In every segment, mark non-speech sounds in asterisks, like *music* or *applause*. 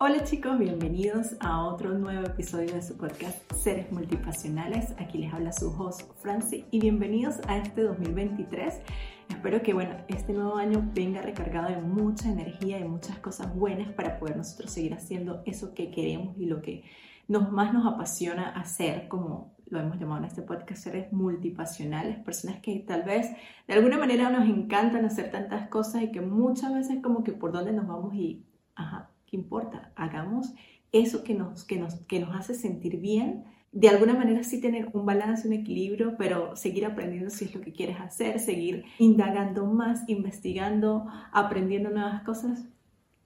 Hola chicos, bienvenidos a otro nuevo episodio de su podcast Seres Multipasionales. Aquí les habla su host Franci y bienvenidos a este 2023. Espero que bueno, este nuevo año venga recargado de mucha energía y muchas cosas buenas para poder nosotros seguir haciendo eso que queremos y lo que nos, más nos apasiona hacer como lo hemos llamado en este podcast, seres multipasionales, personas que tal vez de alguna manera nos encantan hacer tantas cosas y que muchas veces como que por dónde nos vamos y, ajá, ¿qué importa? Hagamos eso que nos, que nos, que nos hace sentir bien. De alguna manera sí tener un balance, un equilibrio, pero seguir aprendiendo si es lo que quieres hacer, seguir indagando más, investigando, aprendiendo nuevas cosas,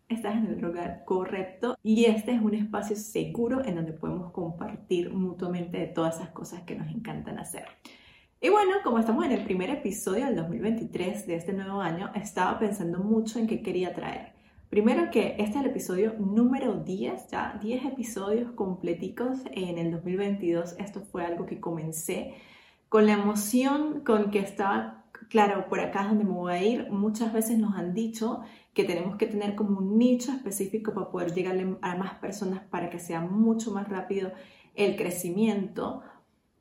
estás en el lugar correcto y este es un espacio seguro en donde podemos compartir mutuamente de todas esas cosas que nos encantan hacer. Y bueno, como estamos en el primer episodio del 2023 de este nuevo año, estaba pensando mucho en qué quería traer. Primero que este es el episodio número 10, ya 10 episodios completicos en el 2022. Esto fue algo que comencé con la emoción con que estaba, claro, por acá es donde me voy a ir. Muchas veces nos han dicho que tenemos que tener como un nicho específico para poder llegarle a más personas para que sea mucho más rápido el crecimiento.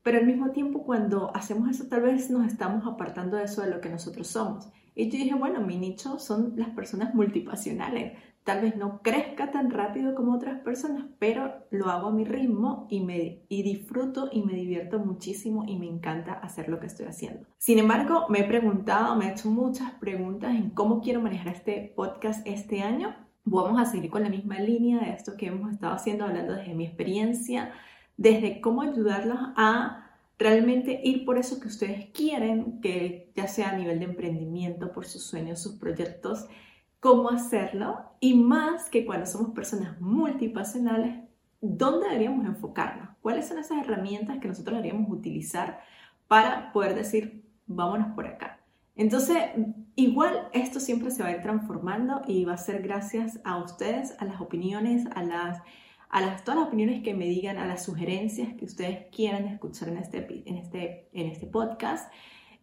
Pero al mismo tiempo, cuando hacemos eso, tal vez nos estamos apartando de eso de lo que nosotros somos. Y yo dije, bueno, mi nicho son las personas multipasionales. Tal vez no crezca tan rápido como otras personas, pero lo hago a mi ritmo y, me, y disfruto y me divierto muchísimo y me encanta hacer lo que estoy haciendo. Sin embargo, me he preguntado, me he hecho muchas preguntas en cómo quiero manejar este podcast este año. Vamos a seguir con la misma línea de esto que hemos estado haciendo, hablando desde mi experiencia, desde cómo ayudarlos a realmente ir por eso que ustedes quieren, que ya sea a nivel de emprendimiento, por sus sueños, sus proyectos, cómo hacerlo y más que cuando somos personas multipasionales, ¿dónde deberíamos enfocarnos? ¿Cuáles son esas herramientas que nosotros deberíamos utilizar para poder decir, vámonos por acá? Entonces, igual esto siempre se va a ir transformando y va a ser gracias a ustedes, a las opiniones, a las, a las todas las opiniones que me digan, a las sugerencias que ustedes quieran escuchar en este, en este, en este podcast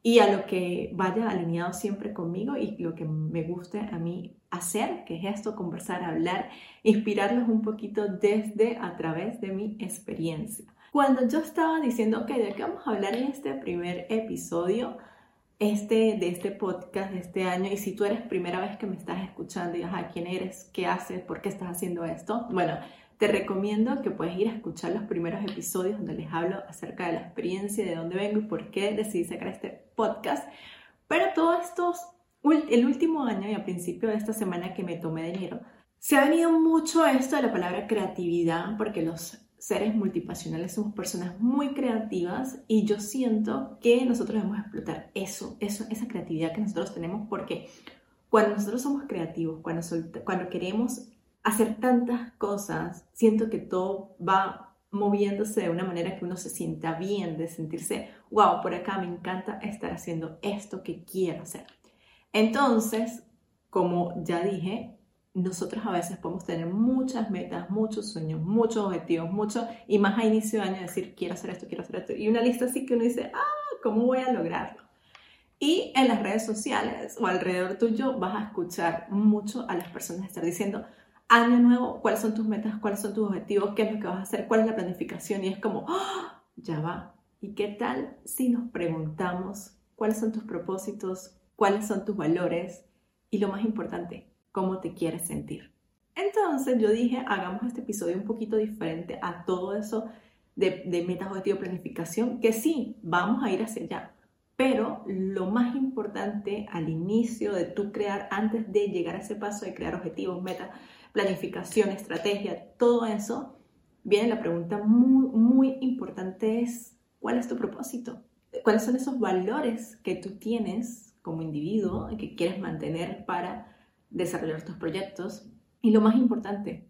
y a lo que vaya alineado siempre conmigo y lo que me guste a mí hacer, que es esto, conversar, hablar, inspirarlos un poquito desde a través de mi experiencia. Cuando yo estaba diciendo, ok, ¿de qué vamos a hablar en este primer episodio este, de este podcast de este año? Y si tú eres primera vez que me estás escuchando y, ajá, ¿quién eres? ¿Qué haces? ¿Por qué estás haciendo esto? Bueno, te recomiendo que puedes ir a escuchar los primeros episodios donde les hablo acerca de la experiencia, de dónde vengo y por qué decidí sacar este podcast. Pero todos estos, el último año y a principio de esta semana que me tomé de enero, se ha venido mucho esto de la palabra creatividad, porque los seres multipasionales somos personas muy creativas y yo siento que nosotros debemos explotar eso, eso, esa creatividad que nosotros tenemos, porque cuando nosotros somos creativos, cuando, cuando queremos hacer tantas cosas, siento que todo va moviéndose de una manera que uno se sienta bien, de sentirse, wow, por acá me encanta estar haciendo esto que quiero hacer. Entonces, como ya dije, nosotros a veces podemos tener muchas metas, muchos sueños, muchos objetivos, mucho, y más a inicio de año decir, quiero hacer esto, quiero hacer esto, y una lista así que uno dice, ah, ¿cómo voy a lograrlo? Y en las redes sociales o alrededor tuyo vas a escuchar mucho a las personas estar diciendo, año nuevo, cuáles son tus metas, cuáles son tus objetivos, qué es lo que vas a hacer, cuál es la planificación. Y es como, ¡Ah! ya va. ¿Y qué tal si nos preguntamos cuáles son tus propósitos, cuáles son tus valores y lo más importante, cómo te quieres sentir? Entonces yo dije, hagamos este episodio un poquito diferente a todo eso de, de metas, objetivos, planificación, que sí, vamos a ir hacia allá. Pero lo más importante al inicio de tú crear, antes de llegar a ese paso de crear objetivos, metas, planificación, estrategia, todo eso, viene la pregunta muy, muy importante es, ¿cuál es tu propósito? ¿Cuáles son esos valores que tú tienes como individuo que quieres mantener para desarrollar tus proyectos? Y lo más importante,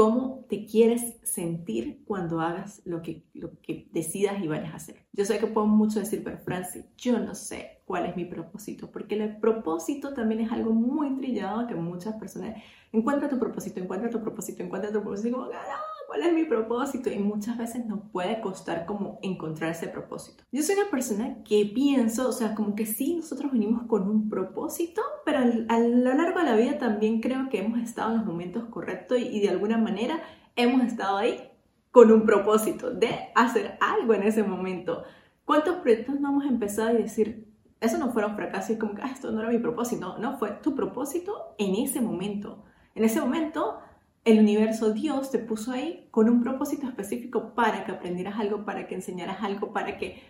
¿cómo te quieres sentir cuando hagas lo que, lo que decidas y vayas a hacer? Yo sé que puedo mucho decir, pero Francis, yo no sé cuál es mi propósito, porque el propósito también es algo muy trillado que muchas personas Encuentra tu propósito, encuentra tu propósito, encuentra tu propósito. Como, ah, ¿cuál es mi propósito? Y muchas veces nos puede costar como encontrar ese propósito. Yo soy una persona que pienso, o sea, como que sí, nosotros venimos con un propósito, pero a lo largo de la vida también creo que hemos estado en los momentos correctos y, y de alguna manera hemos estado ahí con un propósito de hacer algo en ese momento. ¿Cuántos proyectos no hemos empezado a decir, eso no fueron fracasos y como que ah, esto no era mi propósito? No, fue tu propósito en ese momento. En ese momento, el universo, Dios, te puso ahí con un propósito específico para que aprendieras algo, para que enseñaras algo, para que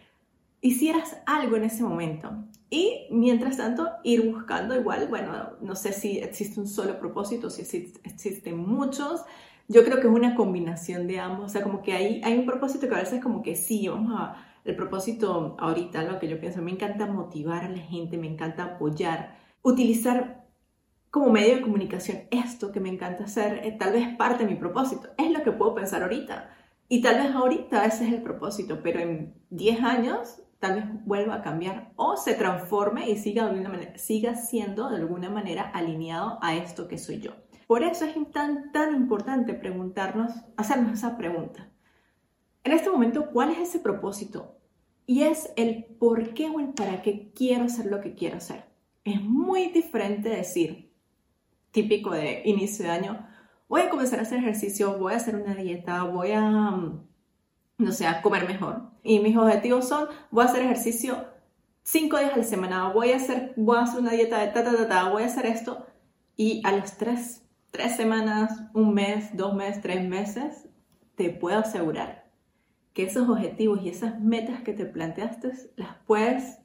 hicieras algo en ese momento. Y mientras tanto, ir buscando igual, bueno, no sé si existe un solo propósito, si existen muchos, yo creo que es una combinación de ambos, o sea, como que hay, hay un propósito que a veces como que sí, vamos a, el propósito ahorita, lo que yo pienso, me encanta motivar a la gente, me encanta apoyar, utilizar como medio de comunicación esto que me encanta hacer, eh, tal vez parte de mi propósito, es lo que puedo pensar ahorita. Y tal vez ahorita ese es el propósito, pero en 10 años tal vez vuelva a cambiar o se transforme y siga, de alguna manera, siga siendo de alguna manera alineado a esto que soy yo. Por eso es tan, tan importante preguntarnos, hacernos esa pregunta. En este momento, ¿cuál es ese propósito? Y es el por qué o el para qué quiero hacer lo que quiero hacer. Es muy diferente decir, típico de inicio de año, voy a comenzar a hacer ejercicio, voy a hacer una dieta, voy a, mm, no sé, a comer mejor. Y mis objetivos son, voy a hacer ejercicio cinco días a la semana, voy a hacer, voy a hacer una dieta de ta, ta, ta, ta, voy a hacer esto. Y a los tres tres semanas, un mes, dos meses, tres meses, te puedo asegurar que esos objetivos y esas metas que te planteaste las puedes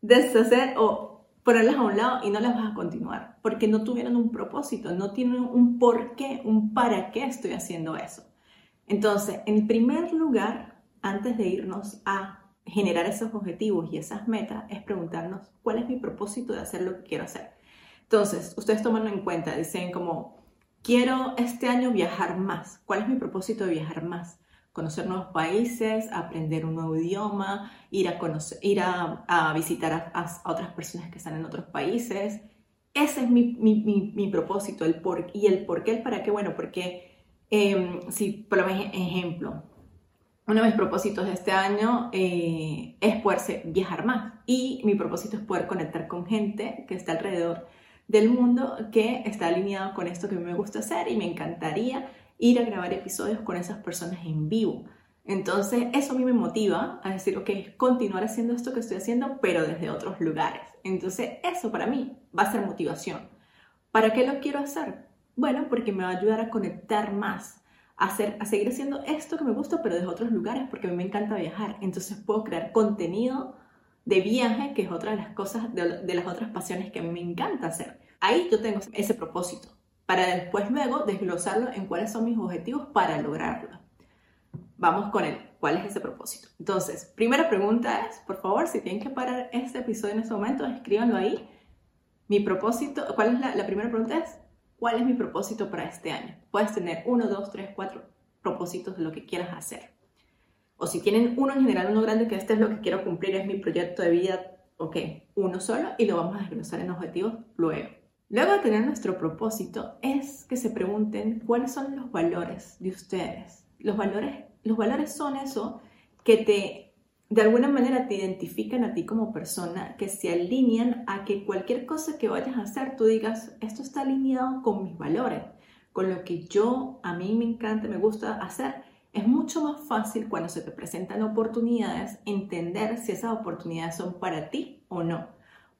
deshacer o ponerlas a un lado y no las vas a continuar, porque no tuvieron un propósito, no tienen un por qué, un para qué estoy haciendo eso. Entonces, en primer lugar, antes de irnos a generar esos objetivos y esas metas, es preguntarnos cuál es mi propósito de hacer lo que quiero hacer. Entonces, ustedes toman en cuenta, dicen como, quiero este año viajar más. ¿Cuál es mi propósito de viajar más? Conocer nuevos países, aprender un nuevo idioma, ir a, conocer, ir a, visitar a, otras personas que están en otros países. Ese es mi, mi, mi, propósito el por, y el por qué, el para qué. Bueno, porque eh, si, por ejemplo, uno de mis propósitos de este año eh, es poderse viajar más y mi propósito es poder conectar con gente que está alrededor del mundo que está alineado con esto que me gusta hacer y me encantaría ir a grabar episodios con esas personas en vivo. Entonces, eso a mí me motiva a decir, ok, continuar haciendo esto que estoy haciendo, pero desde otros lugares. Entonces, eso para mí va a ser motivación. ¿Para qué lo quiero hacer? Bueno, porque me va a ayudar a conectar más, a, hacer, a seguir haciendo esto que me gusta, pero desde otros lugares, porque a mí me encanta viajar. Entonces, puedo crear contenido de viaje, que es otra de las cosas, de, las otras pasiones que a mí me encanta hacer. Ahí yo tengo ese propósito, para después luego desglosarlo en cuáles son mis objetivos para lograrlo. Vamos con el cuál es ese propósito. Entonces, primera pregunta es, por favor, si tienen que parar este episodio en este momento, escríbanlo ahí. Mi propósito, ¿cuál es la, la primera pregunta? Es, ¿cuál es mi propósito para este año? Puedes tener uno, dos, tres, cuatro propósitos de lo que quieras hacer o si tienen uno en general, uno grande, que este es lo que quiero cumplir, es mi proyecto de vida, ok, uno solo y lo vamos a desglosar en objetivos luego. Luego de tener nuestro propósito es que se pregunten cuáles son los valores de ustedes. Los valores, los valores son eso que te, de alguna manera te identifican a ti como persona, que se alinean a que cualquier cosa que vayas a hacer, tú digas, esto está alineado con mis valores, con lo que yo, a mí me encanta, me gusta hacer es mucho más fácil cuando se te presentan oportunidades entender si esas oportunidades son para ti o no.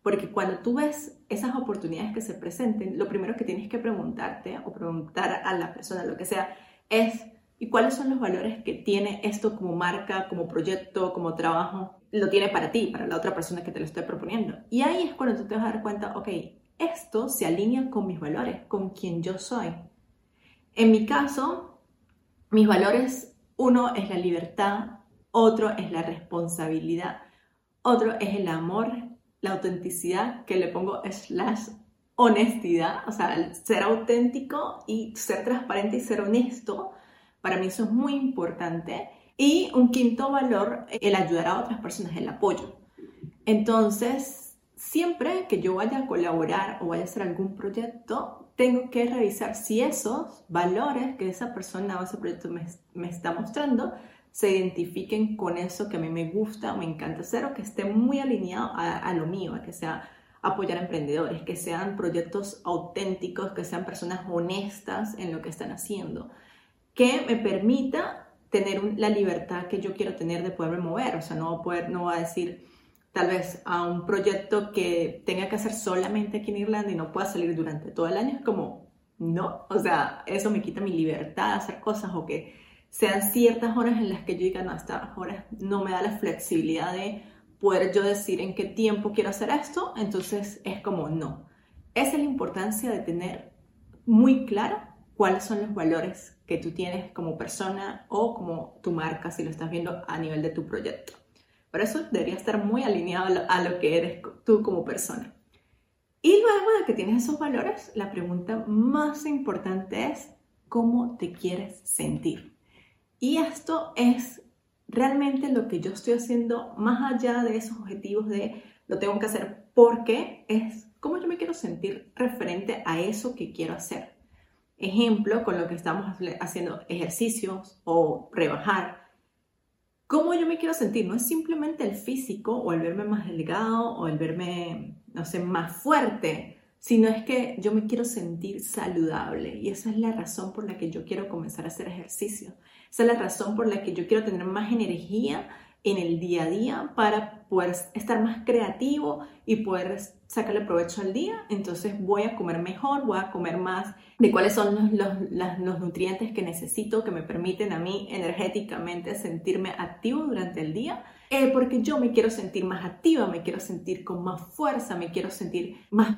Porque cuando tú ves esas oportunidades que se presenten, lo primero que tienes que preguntarte o preguntar a la persona, lo que sea, es ¿y cuáles son los valores que tiene esto como marca, como proyecto, como trabajo? Lo tiene para ti, para la otra persona que te lo estoy proponiendo. Y ahí es cuando tú te vas a dar cuenta, ok, esto se alinea con mis valores, con quien yo soy. En mi caso, mis valores, uno es la libertad, otro es la responsabilidad, otro es el amor, la autenticidad, que le pongo slash honestidad, o sea, ser auténtico y ser transparente y ser honesto. Para mí eso es muy importante. Y un quinto valor, el ayudar a otras personas, el apoyo. Entonces, siempre que yo vaya a colaborar o vaya a hacer algún proyecto, tengo que revisar si esos valores que esa persona o ese proyecto me, me está mostrando se identifiquen con eso que a mí me gusta, me encanta hacer o que esté muy alineado a, a lo mío, a que sea apoyar a emprendedores, que sean proyectos auténticos, que sean personas honestas en lo que están haciendo, que me permita tener la libertad que yo quiero tener de poderme mover, o sea, no, poder, no va a decir tal vez a un proyecto que tenga que hacer solamente aquí en Irlanda y no pueda salir durante todo el año, es como, no, o sea, eso me quita mi libertad de hacer cosas o que sean ciertas horas en las que yo diga, no, estas horas no me da la flexibilidad de poder yo decir en qué tiempo quiero hacer esto, entonces es como no. Esa es la importancia de tener muy claro cuáles son los valores que tú tienes como persona o como tu marca si lo estás viendo a nivel de tu proyecto. Por eso debería estar muy alineado a lo, que eres tú como persona. Y luego de que tienes esos valores, la pregunta más importante es cómo te quieres sentir. Y esto es realmente lo que yo estoy haciendo más allá de esos objetivos de lo tengo que hacer porque es cómo yo me quiero sentir referente a eso que quiero hacer. Ejemplo, con lo que estamos haciendo ejercicios o rebajar cómo yo me quiero sentir. No es simplemente el físico o el verme más delgado o el verme, no sé, más fuerte, sino es que yo me quiero sentir saludable y esa es la razón por la que yo quiero comenzar a hacer ejercicio. Esa es la razón por la que yo quiero tener más energía en el día a día para poder estar más creativo y poder sacarle provecho al día. Entonces voy a comer mejor, voy a comer más de cuáles son los, los, nutrientes que necesito que me permiten a mí energéticamente sentirme activo durante el día. Eh, porque yo me quiero sentir más activa, me quiero sentir con más fuerza, me quiero sentir más,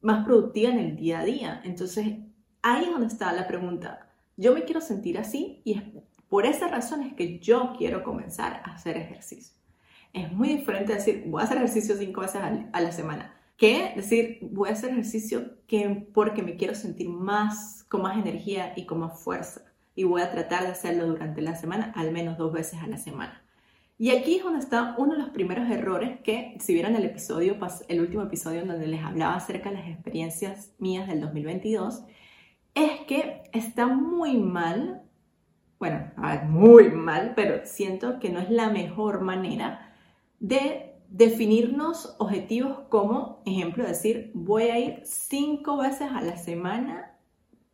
más productiva en el día a día. Entonces ahí es donde está la pregunta. Yo me quiero sentir así y es por esas razones que yo quiero comenzar a hacer ejercicio. Es muy diferente decir, voy a hacer ejercicio cinco veces a la semana, que decir, voy a hacer ejercicio que porque me quiero sentir más, con más energía y con más fuerza. Y voy a tratar de hacerlo durante la semana, al menos dos veces a la semana. Y aquí es donde está uno de los primeros errores que, si vieron el episodio, el último episodio donde les hablaba acerca de las experiencias mías del 2022, es que está muy mal bueno, muy mal, pero siento que no es la mejor manera de definirnos objetivos como, ejemplo, decir, voy a ir cinco veces a la semana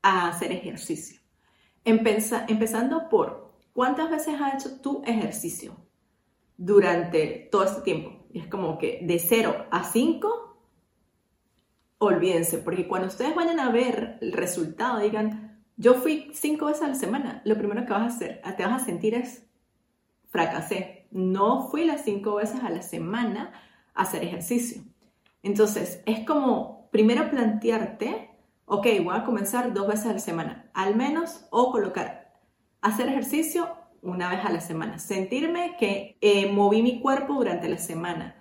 a hacer ejercicio. empezando por, ¿cuántas veces has hecho tu ejercicio durante todo este tiempo? Es como que de 0 a 5, olvídense, porque cuando ustedes vayan a ver el resultado, digan, yo fui cinco veces a la semana. Lo primero que vas a hacer, te vas a sentir es, fracasé. No fui las cinco veces a la semana a hacer ejercicio. Entonces, es como primero plantearte, ok, voy a comenzar dos veces a la semana, al menos, o colocar, hacer ejercicio una vez a la semana. Sentirme que eh, moví mi cuerpo durante la semana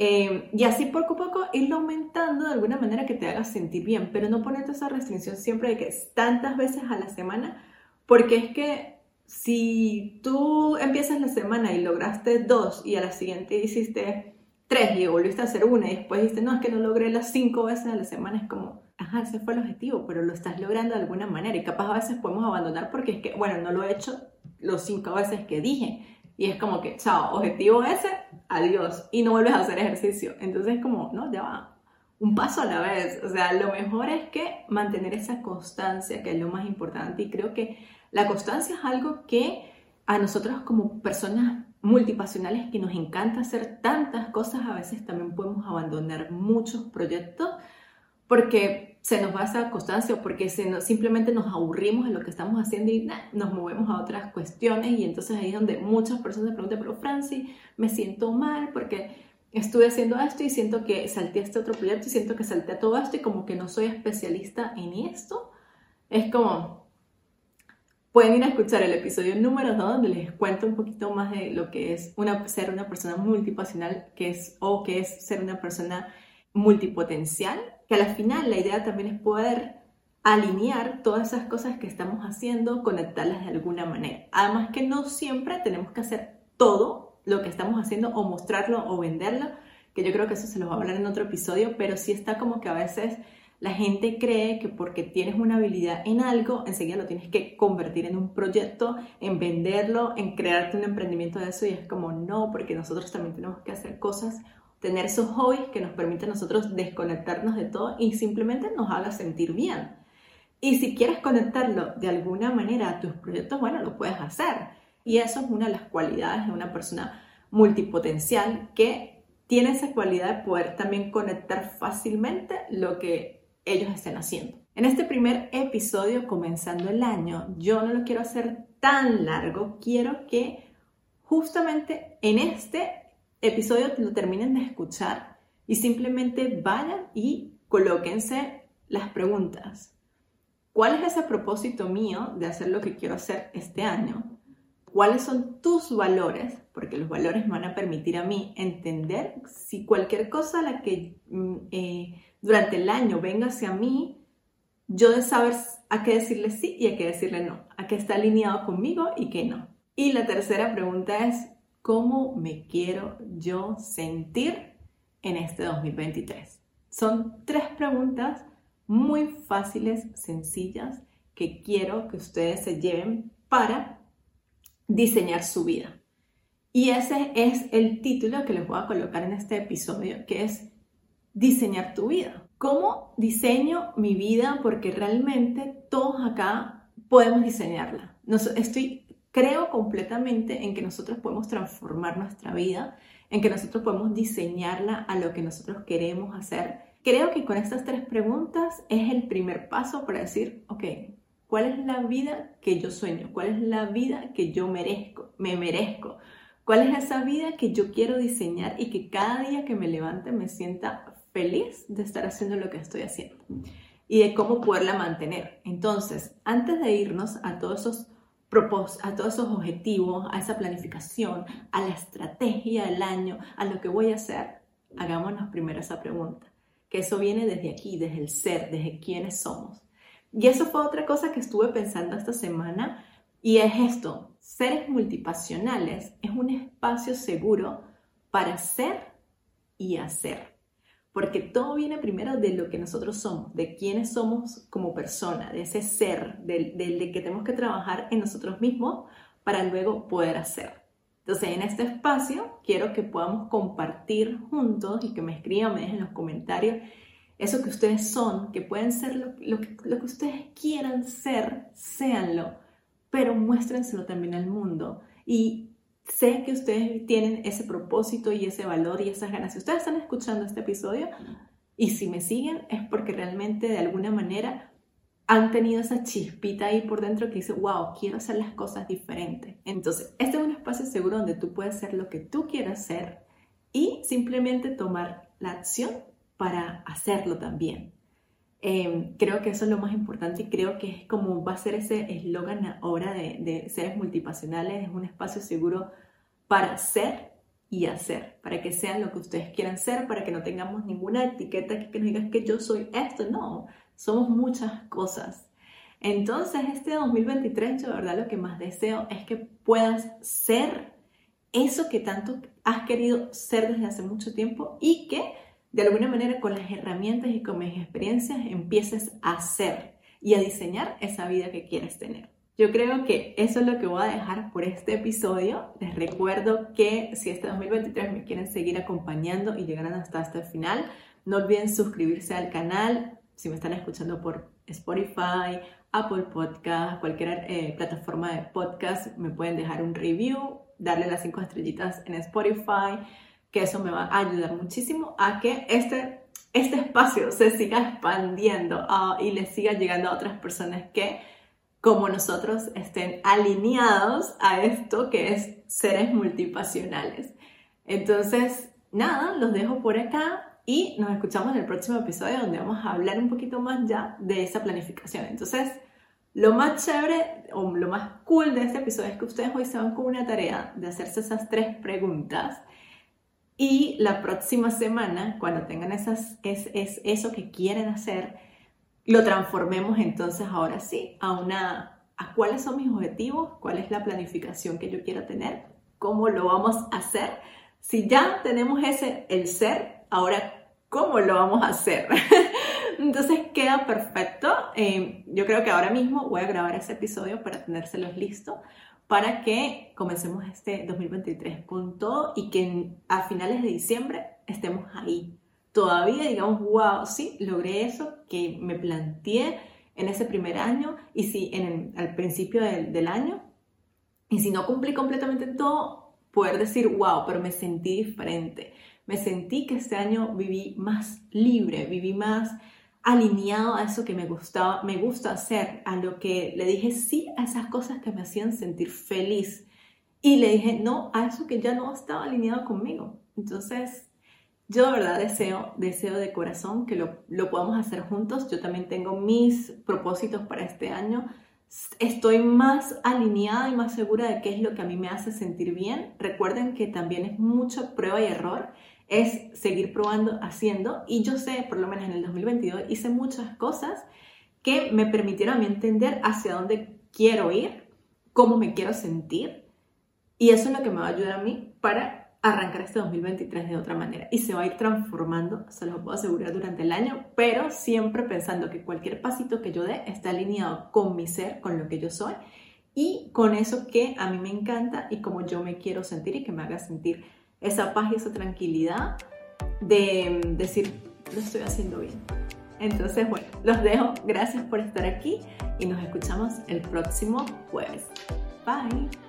Em, y así poco a poco irlo aumentando de alguna manera que te haga sentir bien, pero no ponerte esa restricción siempre de que tantas veces a la semana, porque es que si tú empiezas la semana y lograste dos y a la siguiente hiciste tres y volviste a hacer una y después dijiste, no, es que no logré las cinco veces a la semana, es como, ajá, ese fue el objetivo, pero lo estás logrando de alguna manera y capaz a veces podemos abandonar porque es que, bueno, no lo he hecho los cinco veces que dije y es como que, chao, objetivo ese, adiós. Y no vuelves a hacer ejercicio. Entonces, como, no, ya va. Un paso a la vez. O sea, lo mejor es que mantener esa constancia, que es lo más importante. Y creo que la constancia es algo que a nosotros como personas multipasionales que nos encanta hacer tantas cosas, a veces también podemos abandonar muchos proyectos porque se nos va esa constancia porque se simplemente nos aburrimos en lo que estamos haciendo y nos movemos a otras cuestiones y entonces ahí es donde muchas personas se preguntan, pero Franci, me siento mal porque estuve haciendo esto y siento que salté a este otro proyecto y siento que salté a todo esto y como que no soy especialista en esto. Es como, pueden ir a escuchar el episodio número 2 donde les cuento un poquito más de lo que es una, ser una persona multipasional que es, o que es ser una persona multipotencial que al final la idea también es poder alinear todas esas cosas que estamos haciendo, conectarlas de alguna manera. Además que no siempre tenemos que hacer todo lo que estamos haciendo o mostrarlo o venderlo, que yo creo que eso se lo va a hablar en otro episodio, pero sí está como que a veces La gente cree que porque tienes una habilidad en algo, enseguida lo tienes que convertir en un proyecto, en venderlo, en crearte un emprendimiento de eso y es como no, porque nosotros también tenemos que hacer cosas, tener esos hobbies que nos permiten nosotros desconectarnos de todo y simplemente nos haga sentir bien. Y si quieres conectarlo de alguna manera a tus proyectos, bueno, lo puedes hacer. Y eso es una de las cualidades de una persona multipotencial que tiene esa cualidad de poder también conectar fácilmente lo que ellos estén haciendo. En este primer episodio, comenzando el año, yo no lo quiero hacer tan largo, quiero que justamente en este episodio lo terminen de escuchar y simplemente vayan y colóquense las preguntas. ¿Cuál es ese propósito mío de hacer lo que quiero hacer este año? ¿Cuáles son tus valores? Porque los valores me van a permitir a mí entender si cualquier cosa a la que mm, eh, durante el año venga hacia mí, yo de saber a qué decirle sí y a qué decirle no, a qué está alineado conmigo y qué no. Y la tercera pregunta es, ¿cómo me quiero yo sentir en este 2023? Son tres preguntas muy fáciles, sencillas, que quiero que ustedes se lleven para diseñar su vida. Y ese es el título que les voy a colocar en este episodio, que es diseñar tu vida. ¿Cómo diseño mi vida? Porque realmente todos acá podemos diseñarla. estoy, creo completamente en que nosotros podemos transformar nuestra vida, en que nosotros podemos diseñarla a lo que nosotros queremos hacer. Creo que con estas tres preguntas es el primer paso para decir, ok, ¿cuál es la vida que yo sueño? ¿Cuál es la vida que yo merezco? Me merezco. ¿Cuál es esa vida que yo quiero diseñar y que cada día que me levante me sienta feliz de estar haciendo lo que estoy haciendo y de cómo poderla mantener. Entonces, antes de irnos a todos esos a todos esos objetivos, a esa planificación, a la estrategia del año, a lo que voy a hacer, hagámonos primero esa pregunta. Que eso viene desde aquí, desde el ser, desde quiénes somos. Y eso fue otra cosa que estuve pensando esta semana y es esto, seres multipasionales es un espacio seguro para ser y hacer porque todo viene primero de lo que nosotros somos, de quiénes somos como persona, de ese ser, del, de que tenemos que trabajar en nosotros mismos para luego poder hacer. Entonces, en este espacio quiero que podamos compartir juntos y que me escriban, me dejen en los comentarios eso que ustedes son, que pueden ser lo, lo, que, ustedes quieran ser, séanlo, pero muéstrenselo también al mundo. Y sé que ustedes tienen ese propósito y ese valor y esas ganas. Si ustedes están escuchando este episodio y si me siguen es porque realmente de alguna manera han tenido esa chispita ahí por dentro que dice, wow, quiero hacer las cosas diferentes. Entonces, este es un espacio seguro donde tú puedes hacer lo que tú quieras hacer y simplemente tomar la acción para hacerlo también. Em, creo que eso es lo más importante y creo que es como va a ser ese eslogan ahora de, de seres multipasionales, es un espacio seguro para ser y hacer, para que sean lo que ustedes quieran ser, para que no tengamos ninguna etiqueta que, nos diga que yo soy esto, no, somos muchas cosas. Entonces, este 2023, yo de verdad lo que más deseo es que puedas ser eso que tanto has querido ser desde hace mucho tiempo y que de alguna manera con las herramientas y con mis experiencias empieces a hacer y a diseñar esa vida que quieres tener. Yo creo que eso es lo que voy a dejar por este episodio. Les recuerdo que si este 2023 me quieren seguir acompañando y llegarán hasta hasta el final, no olviden suscribirse al canal. Si me están escuchando por Spotify, Apple Podcast, cualquier eh, plataforma de podcast, me pueden dejar un review, darle las cinco estrellitas en Spotify que eso me va a ayudar muchísimo a que este, este espacio se siga expandiendo ah, y le siga llegando a otras personas que, como nosotros, estén alineados a esto que es seres multipasionales. Entonces, nada, los dejo por acá y nos escuchamos en el próximo episodio donde vamos a hablar un poquito más ya de esa planificación. Entonces, lo más chévere o lo más cool de este episodio es que ustedes hoy se van con una tarea de hacerse esas tres preguntas y la próxima semana, cuando tengan esas, es, es eso que quieren hacer, lo transformemos entonces ahora sí a una, a cuáles son mis objetivos, cuál es la planificación que yo quiero tener, cómo lo vamos a hacer. Si ya tenemos ese, el ser, ahora, ¿cómo lo vamos a hacer? *laughs* Entonces queda perfecto. Eh, yo creo que ahora mismo voy a grabar ese episodio para tenérselos listo para que comencemos este 2023 con todo y que a finales de diciembre estemos ahí. Todavía digamos, wow, sí, logré eso que me planteé en ese primer año y si en al principio del, del año y si no cumplí completamente todo, poder decir, wow, pero me sentí diferente. Me sentí que este año viví más libre, viví más alineado a eso que me gustaba, me gusta hacer, a lo que le dije sí a esas cosas que me hacían sentir feliz y le dije no a eso que ya no estaba alineado conmigo. Entonces, yo de verdad deseo, deseo de corazón que lo, lo podamos hacer juntos. Yo también tengo mis propósitos para este año. Estoy más alineada y más segura de qué es lo que a mí me hace sentir bien. Recuerden que también es mucha prueba y error es seguir probando, haciendo. Y yo sé, por lo menos en el 2022, hice muchas cosas que me permitieron a mí entender hacia dónde quiero ir, cómo me quiero sentir. Y eso es lo que me va a ayudar a mí para arrancar este 2023 de otra manera. Y se va a ir transformando, se lo puedo asegurar, durante el año, pero siempre pensando que cualquier pasito que yo dé está alineado con mi ser, con lo que yo soy y con eso que a mí me encanta y como yo me quiero sentir y que me haga sentir esa paz y esa tranquilidad de decir, lo estoy haciendo bien. Entonces, bueno, los dejo. Gracias por estar aquí y nos escuchamos el próximo jueves. Bye.